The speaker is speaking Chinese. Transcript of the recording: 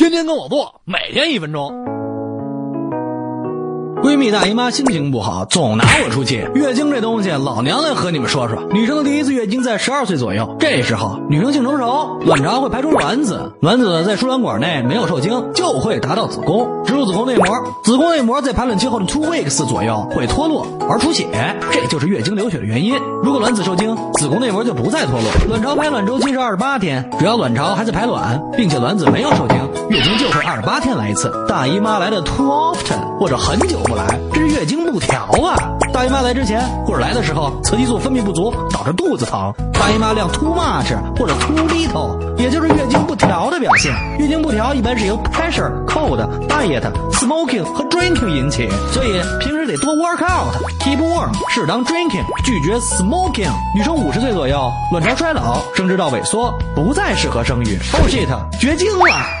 天天跟我做，每天一分钟。闺蜜大姨妈心情不好，总拿我出气。月经这东西，老娘来和你们说说。女生的第一次月经在十二岁左右，这时候女生性成熟，卵巢会排出卵子，卵子在输卵管内没有受精，就会达到子宫，植入子宫内膜。子宫内膜在排卵期后的 two weeks 左右会脱落而出血，这就是月经流血的原因。如果卵子受精，子宫内膜就不再脱落。卵巢排卵周期是二十八天，只要卵巢还在排卵，并且卵子没有受精，月经就会二十八天来一次。大姨妈来的 too often 或者很久。不来，这是月经不调啊！大姨妈来之前或者来的时候，雌激素分泌不足，导致肚子疼。大姨妈量 too much 或者 too little，也就是月经不调的表现。月经不调一般是由 pressure、cold、diet、smoking 和 drinking 引起，所以平时得多 work out，keep warm，适当 drinking，拒绝 smoking。女生五十岁左右，卵巢衰老，生殖道萎缩，不再适合生育。Oh shit，绝经了！